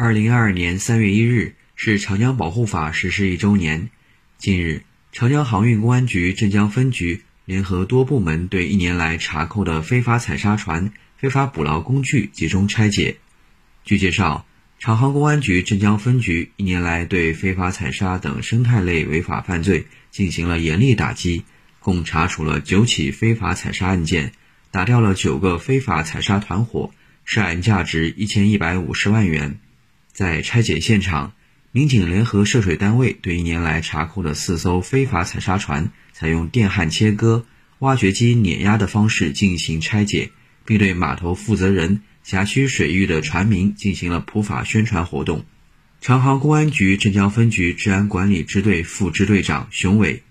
二零二二年三月一日是长江保护法实施一周年。近日，长江航运公安局镇江分局联合多部门对一年来查扣的非法采砂船、非法捕捞工具集中拆解。据介绍，长航公安局镇江分局一年来对非法采砂等生态类违法犯罪进行了严厉打击，共查处了九起非法采砂案件，打掉了九个非法采砂团伙，涉案价值一千一百五十万元。在拆解现场，民警联合涉水单位对一年来查扣的四艘非法采砂船，采用电焊切割、挖掘机碾压的方式进行拆解，并对码头负责人、辖区水域的船民进行了普法宣传活动。长航公安局镇江分局治安管理支队副支队长熊伟：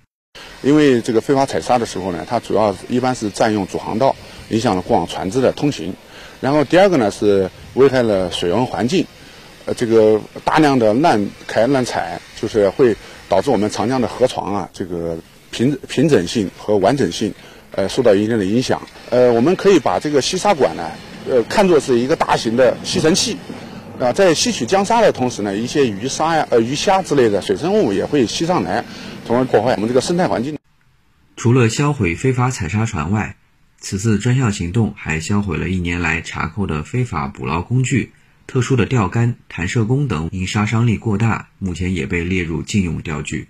因为这个非法采砂的时候呢，它主要一般是占用主航道，影响了过往船只的通行；然后第二个呢是危害了水文环境。呃，这个大量的滥开滥采，就是会导致我们长江的河床啊，这个平平整性和完整性，呃，受到一定的影响。呃，我们可以把这个吸沙管呢，呃，看作是一个大型的吸尘器，啊，在吸取江沙的同时呢，一些鱼沙呀、呃鱼虾之类的水生物也会吸上来，从而破坏我们这个生态环境。除了销毁非法采砂船外，此次专项行动还销毁了一年来查扣的非法捕捞工具。特殊的钓竿、弹射弓等因杀伤力过大，目前也被列入禁用钓具。